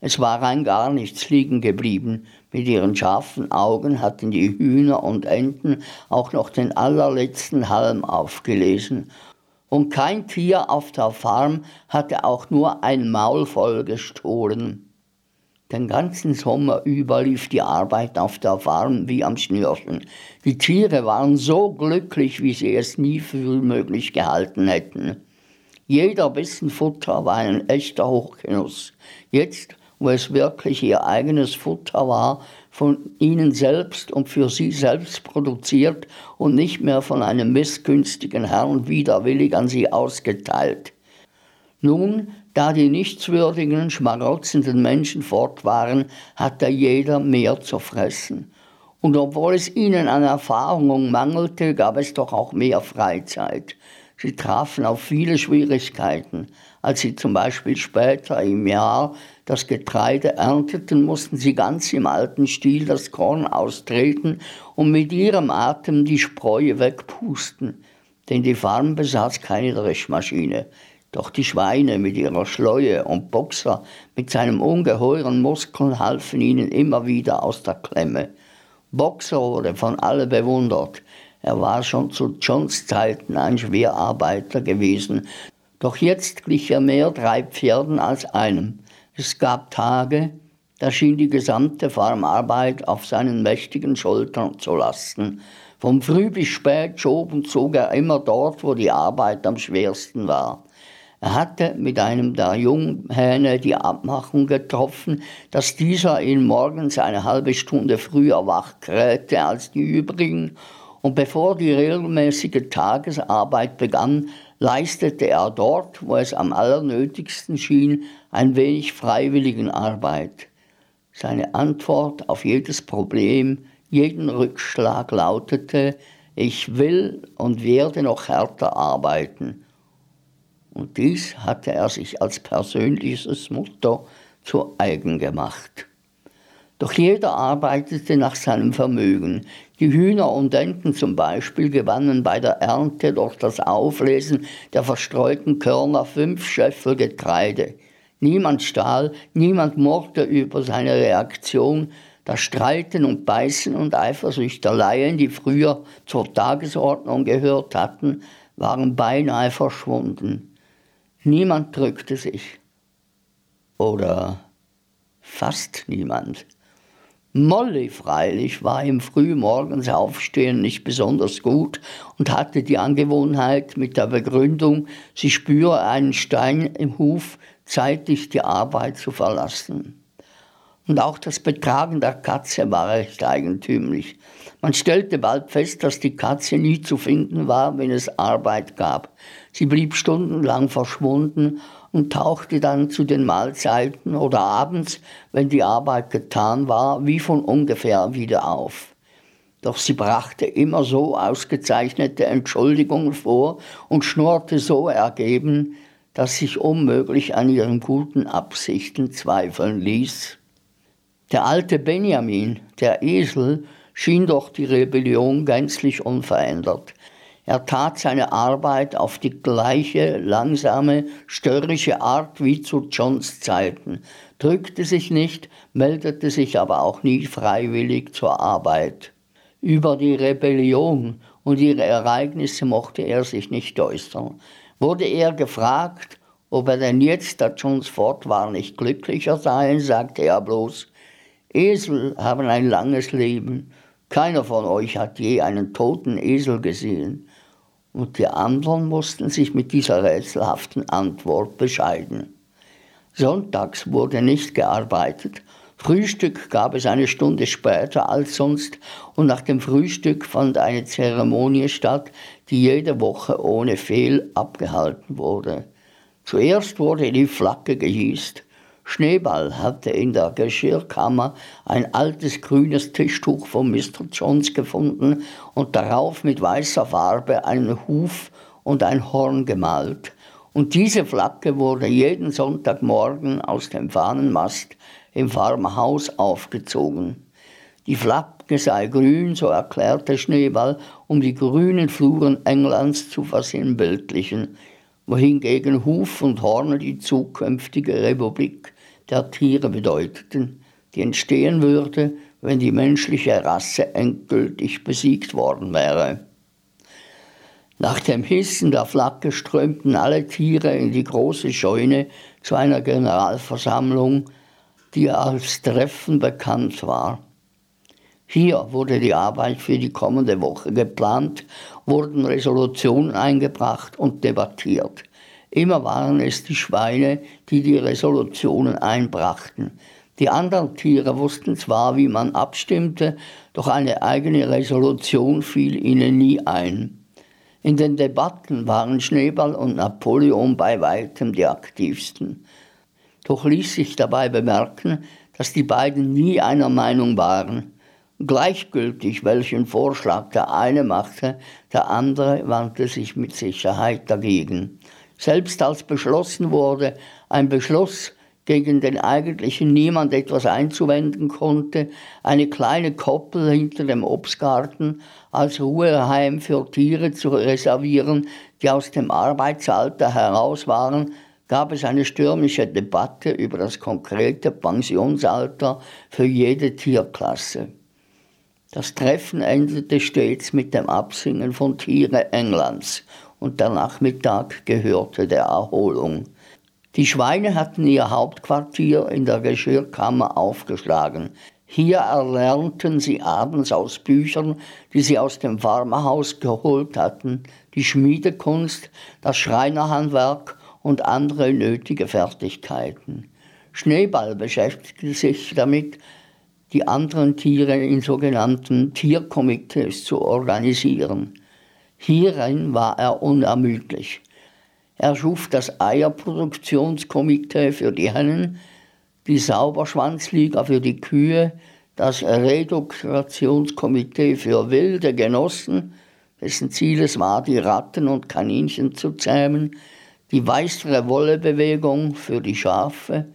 Es war rein gar nichts liegen geblieben. Mit ihren scharfen Augen hatten die Hühner und Enten auch noch den allerletzten Halm aufgelesen Und kein Tier auf der Farm hatte auch nur ein Maul voll gestohlen. Den ganzen Sommer über lief die Arbeit auf der Farm wie am Schnürchen. Die Tiere waren so glücklich, wie sie es nie für möglich gehalten hätten. Jeder Bissen Futter war ein echter Hochgenuss. Jetzt, wo es wirklich ihr eigenes Futter war, von ihnen selbst und für sie selbst produziert und nicht mehr von einem missgünstigen Herrn widerwillig an sie ausgeteilt. Nun da die nichtswürdigen, schmarotzenden Menschen fort waren, hatte jeder mehr zu fressen. Und obwohl es ihnen an Erfahrung mangelte, gab es doch auch mehr Freizeit. Sie trafen auf viele Schwierigkeiten. Als sie zum Beispiel später im Jahr das Getreide ernteten, mussten sie ganz im alten Stil das Korn austreten und mit ihrem Atem die Spreue wegpusten. Denn die Farm besaß keine Dreschmaschine. Doch die Schweine mit ihrer Schleue und Boxer mit seinem ungeheuren Muskeln halfen ihnen immer wieder aus der Klemme. Boxer wurde von allen bewundert. Er war schon zu Johns Zeiten ein Schwerarbeiter gewesen, doch jetzt glich er mehr drei Pferden als einem. Es gab Tage, da schien die gesamte Farmarbeit auf seinen mächtigen Schultern zu lasten. Vom früh bis spät schob und zog er immer dort, wo die Arbeit am schwersten war. Er hatte mit einem der Junghähne die Abmachung getroffen, dass dieser ihn morgens eine halbe Stunde früher wachkrähte als die übrigen, und bevor die regelmäßige Tagesarbeit begann, leistete er dort, wo es am allernötigsten schien, ein wenig Freiwilligenarbeit. Seine Antwort auf jedes Problem, jeden Rückschlag lautete, ich will und werde noch härter arbeiten. Und dies hatte er sich als persönliches Motto zu eigen gemacht. Doch jeder arbeitete nach seinem Vermögen. Die Hühner und Enten zum Beispiel gewannen bei der Ernte durch das Auflesen der verstreuten Körner fünf Scheffel Getreide. Niemand stahl, niemand murrte über seine Reaktion. Das Streiten und Beißen und Eifersüchteleien, die früher zur Tagesordnung gehört hatten, waren beinahe verschwunden. Niemand drückte sich. Oder fast niemand. Molly freilich war im frühmorgens Aufstehen nicht besonders gut und hatte die Angewohnheit mit der Begründung, sie spüre einen Stein im Huf, zeitig die Arbeit zu verlassen. Und auch das Betragen der Katze war recht eigentümlich. Man stellte bald fest, dass die Katze nie zu finden war, wenn es Arbeit gab. Sie blieb stundenlang verschwunden und tauchte dann zu den Mahlzeiten oder abends, wenn die Arbeit getan war, wie von ungefähr wieder auf. Doch sie brachte immer so ausgezeichnete Entschuldigungen vor und schnurrte so ergeben, dass sich unmöglich an ihren guten Absichten zweifeln ließ. Der alte Benjamin, der Esel, schien doch die Rebellion gänzlich unverändert. Er tat seine Arbeit auf die gleiche langsame, störrische Art wie zu Johns Zeiten, drückte sich nicht, meldete sich aber auch nie freiwillig zur Arbeit. Über die Rebellion und ihre Ereignisse mochte er sich nicht äußern. Wurde er gefragt, ob er denn jetzt, da Johns fort war, nicht glücklicher sei, sagte er bloß, Esel haben ein langes Leben. Keiner von euch hat je einen toten Esel gesehen. Und die anderen mussten sich mit dieser rätselhaften Antwort bescheiden. Sonntags wurde nicht gearbeitet. Frühstück gab es eine Stunde später als sonst und nach dem Frühstück fand eine Zeremonie statt, die jede Woche ohne Fehl abgehalten wurde. Zuerst wurde die Flagge gehießt, Schneeball hatte in der Geschirrkammer ein altes grünes Tischtuch von Mr. Jones gefunden und darauf mit weißer Farbe einen Huf und ein Horn gemalt. Und diese Flagge wurde jeden Sonntagmorgen aus dem Fahnenmast im Farmhaus aufgezogen. Die Flagge sei grün, so erklärte Schneeball, um die grünen Fluren Englands zu versinnbildlichen, wohingegen Huf und Horn die zukünftige Republik der Tiere bedeuteten, die entstehen würde, wenn die menschliche Rasse endgültig besiegt worden wäre. Nach dem Hissen der Flagge strömten alle Tiere in die große Scheune zu einer Generalversammlung, die als Treffen bekannt war. Hier wurde die Arbeit für die kommende Woche geplant, wurden Resolutionen eingebracht und debattiert. Immer waren es die Schweine, die die Resolutionen einbrachten. Die anderen Tiere wussten zwar, wie man abstimmte, doch eine eigene Resolution fiel ihnen nie ein. In den Debatten waren Schneeball und Napoleon bei weitem die aktivsten. Doch ließ sich dabei bemerken, dass die beiden nie einer Meinung waren. Gleichgültig, welchen Vorschlag der eine machte, der andere wandte sich mit Sicherheit dagegen. Selbst als beschlossen wurde, ein Beschluss, gegen den eigentlichen niemand etwas einzuwenden konnte, eine kleine Koppel hinter dem Obstgarten als Ruheheim für Tiere zu reservieren, die aus dem Arbeitsalter heraus waren, gab es eine stürmische Debatte über das konkrete Pensionsalter für jede Tierklasse. Das Treffen endete stets mit dem Absingen von Tiere Englands und der Nachmittag gehörte der Erholung. Die Schweine hatten ihr Hauptquartier in der Geschirrkammer aufgeschlagen. Hier erlernten sie abends aus Büchern, die sie aus dem Farmerhaus geholt hatten, die Schmiedekunst, das Schreinerhandwerk und andere nötige Fertigkeiten. Schneeball beschäftigte sich damit, die anderen Tiere in sogenannten Tierkomitees zu organisieren. Hierin war er unermüdlich. Er schuf das Eierproduktionskomitee für die Hennen, die Sauberschwanzliga für die Kühe, das Reduktionskomitee für wilde Genossen, dessen Ziel es war, die Ratten und Kaninchen zu zähmen, die weißere Wollebewegung für die Schafe,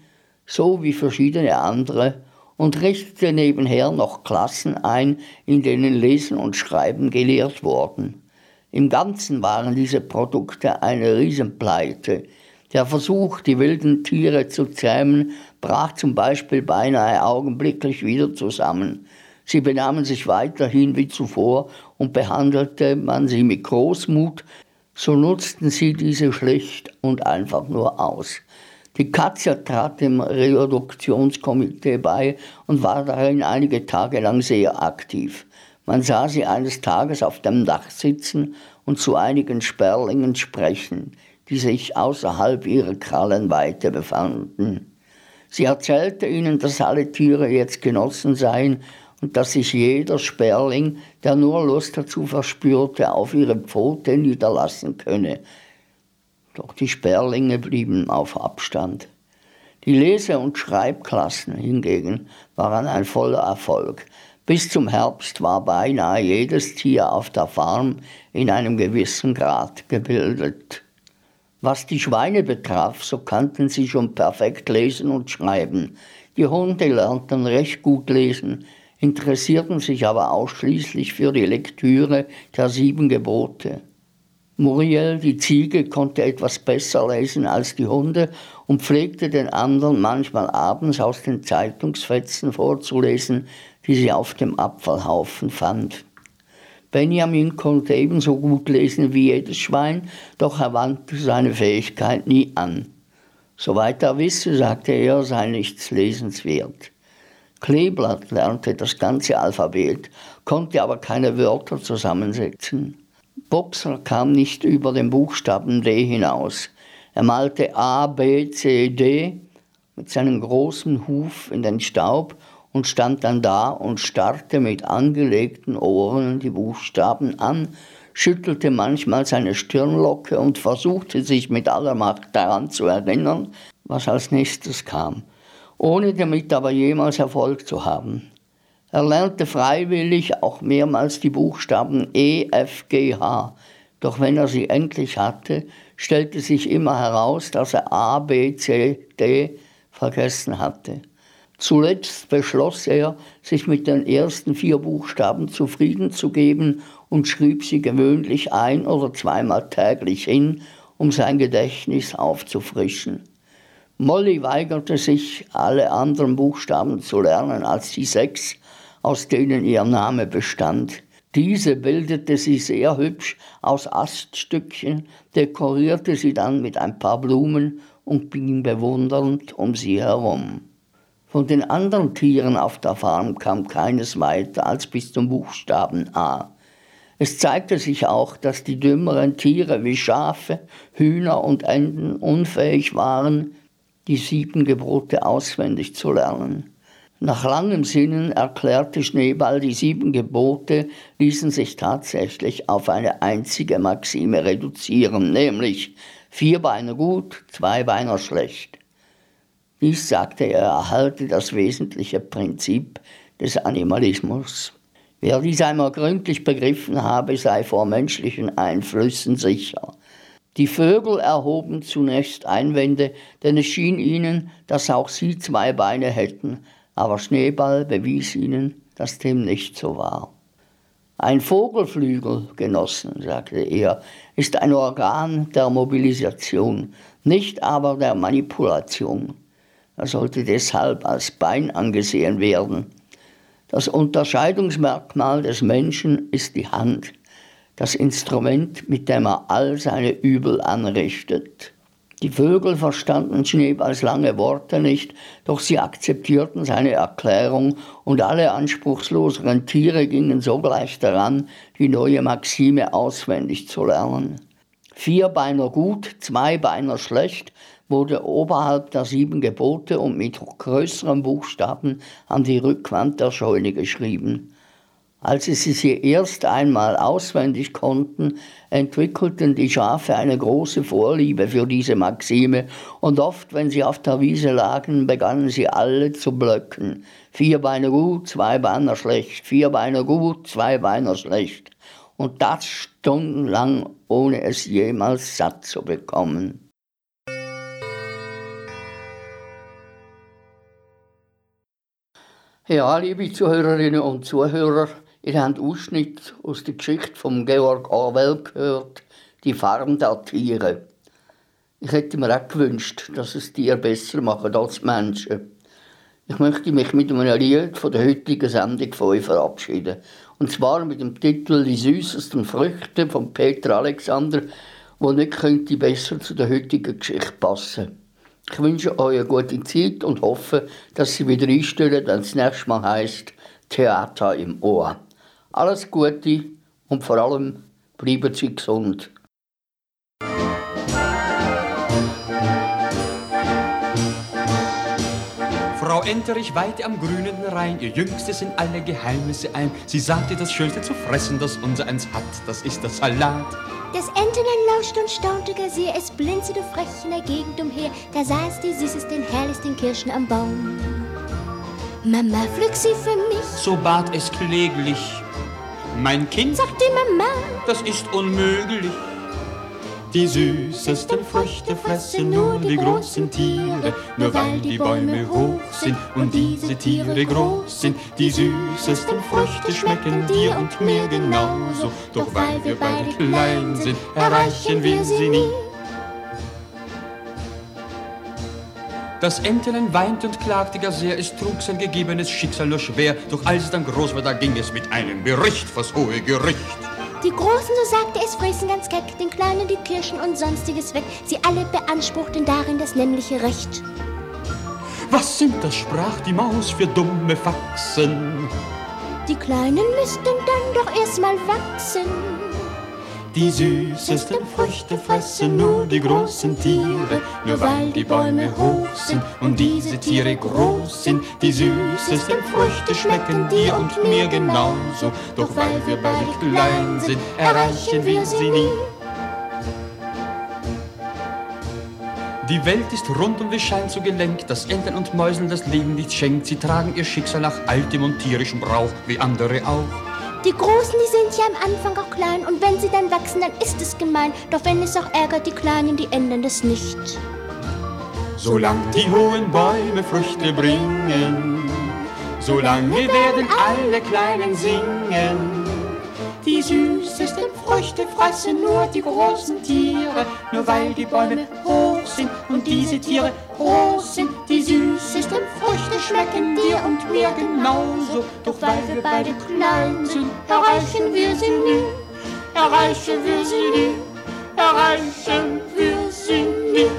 sowie verschiedene andere und richtete nebenher noch Klassen ein, in denen Lesen und Schreiben gelehrt wurden. Im Ganzen waren diese Produkte eine Riesenpleite. Der Versuch, die wilden Tiere zu zähmen, brach zum Beispiel beinahe augenblicklich wieder zusammen. Sie benahmen sich weiterhin wie zuvor und behandelte man sie mit Großmut, so nutzten sie diese schlicht und einfach nur aus. Die Katja trat dem Reduktionskomitee bei und war darin einige Tage lang sehr aktiv. Man sah sie eines Tages auf dem Dach sitzen und zu einigen Sperlingen sprechen, die sich außerhalb ihrer Krallenweite befanden. Sie erzählte ihnen, dass alle Tiere jetzt genossen seien und dass sich jeder Sperling, der nur Lust dazu verspürte, auf ihre Pfote niederlassen könne. Doch die Sperlinge blieben auf Abstand. Die Lese- und Schreibklassen hingegen waren ein voller Erfolg. Bis zum Herbst war beinahe jedes Tier auf der Farm in einem gewissen Grad gebildet. Was die Schweine betraf, so kannten sie schon perfekt lesen und schreiben. Die Hunde lernten recht gut lesen, interessierten sich aber ausschließlich für die Lektüre der sieben Gebote. Muriel, die Ziege, konnte etwas besser lesen als die Hunde und pflegte den anderen manchmal abends aus den Zeitungsfetzen vorzulesen, die sie auf dem Abfallhaufen fand. Benjamin konnte ebenso gut lesen wie jedes Schwein, doch er wandte seine Fähigkeit nie an. Soweit er wisse, sagte er, sei nichts lesenswert. Kleeblatt lernte das ganze Alphabet, konnte aber keine Wörter zusammensetzen. Bobser kam nicht über den Buchstaben D hinaus. Er malte A, B, C, D mit seinem großen Huf in den Staub und stand dann da und starrte mit angelegten Ohren die Buchstaben an, schüttelte manchmal seine Stirnlocke und versuchte sich mit aller Macht daran zu erinnern, was als nächstes kam, ohne damit aber jemals Erfolg zu haben. Er lernte freiwillig auch mehrmals die Buchstaben E, F, G, H, doch wenn er sie endlich hatte, stellte sich immer heraus, dass er A, B, C, D vergessen hatte. Zuletzt beschloss er, sich mit den ersten vier Buchstaben zufrieden zu geben und schrieb sie gewöhnlich ein oder zweimal täglich hin, um sein Gedächtnis aufzufrischen. Molly weigerte sich, alle anderen Buchstaben zu lernen als die sechs, aus denen ihr Name bestand. Diese bildete sie sehr hübsch aus Aststückchen, dekorierte sie dann mit ein paar Blumen und ging bewundernd um sie herum. Von den anderen Tieren auf der Farm kam keines weiter als bis zum Buchstaben A. Es zeigte sich auch, dass die dümmeren Tiere wie Schafe, Hühner und Enten unfähig waren, die sieben Gebote auswendig zu lernen. Nach langem Sinnen erklärte Schneeball, die sieben Gebote ließen sich tatsächlich auf eine einzige Maxime reduzieren, nämlich vier Beine gut, zwei Beine schlecht. Dies, sagte er, erhalte das wesentliche Prinzip des Animalismus. Wer dies einmal gründlich begriffen habe, sei vor menschlichen Einflüssen sicher. Die Vögel erhoben zunächst Einwände, denn es schien ihnen, dass auch sie zwei Beine hätten, aber Schneeball bewies ihnen, dass dem nicht so war. Ein Vogelflügel, Genossen, sagte er, ist ein Organ der Mobilisation, nicht aber der Manipulation. Er sollte deshalb als Bein angesehen werden. Das Unterscheidungsmerkmal des Menschen ist die Hand, das Instrument, mit dem er all seine Übel anrichtet. Die Vögel verstanden Schneeballs lange Worte nicht, doch sie akzeptierten seine Erklärung und alle anspruchsloseren Tiere gingen sogleich daran, die neue Maxime auswendig zu lernen. Vierbeiner gut, Zweibeiner schlecht wurde oberhalb der sieben Gebote und mit größeren Buchstaben an die Rückwand der Scheune geschrieben. Als sie sie erst einmal auswendig konnten, entwickelten die Schafe eine große Vorliebe für diese Maxime, und oft, wenn sie auf der Wiese lagen, begannen sie alle zu blöcken. Vier Beine gut, zwei Beine schlecht, vier Beine gut, zwei Beine schlecht. Und das stundenlang, ohne es jemals satt zu bekommen. Ja, liebe Zuhörerinnen und Zuhörer, Ihr habt Ausschnitt aus der Geschichte von Georg Orwell gehört, Die Farm der Tiere. Ich hätte mir auch gewünscht, dass es Tiere besser machen als Menschen. Ich möchte mich mit einem Lied von der heutigen Sendung von euch verabschieden. Und zwar mit dem Titel Die süßesten Früchte von Peter Alexander, wo nicht könnte besser zu der heutigen Geschichte passen. Ich wünsche euch eine gute Zeit und hoffe, dass Sie wieder einstellen, wenn es nächstes Mal heisst Theater im Ohr. Alles Gute und vor allem bleiben Sie gesund. Frau Enterich weihte am grünen Rhein ihr Jüngstes in alle Geheimnisse ein. Sie sagte, das Schönste zu fressen, das unser eins hat, das ist das Salat. Das Entenlein lauschte und staunte gar sehr, es blinzelte frech in der Gegend umher, da es die süßesten, herrlichsten Kirschen am Baum. Mama, pflück sie für mich, So bat es kläglich mein Kind, sagte Mama. das ist unmöglich. Die süßesten Früchte fressen nur die großen Tiere, nur weil die Bäume hoch sind und diese Tiere groß sind. Die süßesten Früchte schmecken dir und mir genauso, doch weil wir beide klein sind, erreichen wir sie nie. Das Entelein weint und klagte gar sehr, es trug sein gegebenes Schicksal nur schwer, doch als es dann groß war, da ging es mit einem Bericht vors hohe Gericht. Die Großen, so sagte es, fressen ganz keck, den Kleinen die Kirschen und sonstiges weg. Sie alle beanspruchten darin das nämliche Recht. Was sind das, sprach die Maus, für dumme Faxen? Die Kleinen müssten dann doch erstmal wachsen. Die süßesten Früchte fressen nur die großen Tiere, nur weil die Bäume hoch sind und diese Tiere groß sind. Die süßesten Früchte schmecken dir und mir genauso, doch weil wir beide klein sind, erreichen wir sie nie. Die Welt ist rund und wie scheint so gelenkt, dass Enten und Mäuseln das Leben nicht schenkt. Sie tragen ihr Schicksal nach altem und tierischem Brauch, wie andere auch. Die Großen, die sind ja am Anfang auch klein und wenn sie dann wachsen, dann ist es gemein. Doch wenn es auch ärgert, die Kleinen, die ändern das nicht. Solange die hohen Bäume Früchte bringen, solange werden alle Kleinen singen. Die süßesten Früchte fressen nur die großen Tiere, nur weil die Bäume hoch sind und diese Tiere groß sind. Die süßesten Früchte schmecken dir und mir genauso. Doch weil wir beide klein sind, erreichen wir sie nie. Erreichen wir sie nie. Erreichen wir sie nie.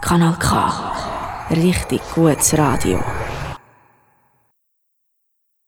Kanal K. Richtig gutes Radio.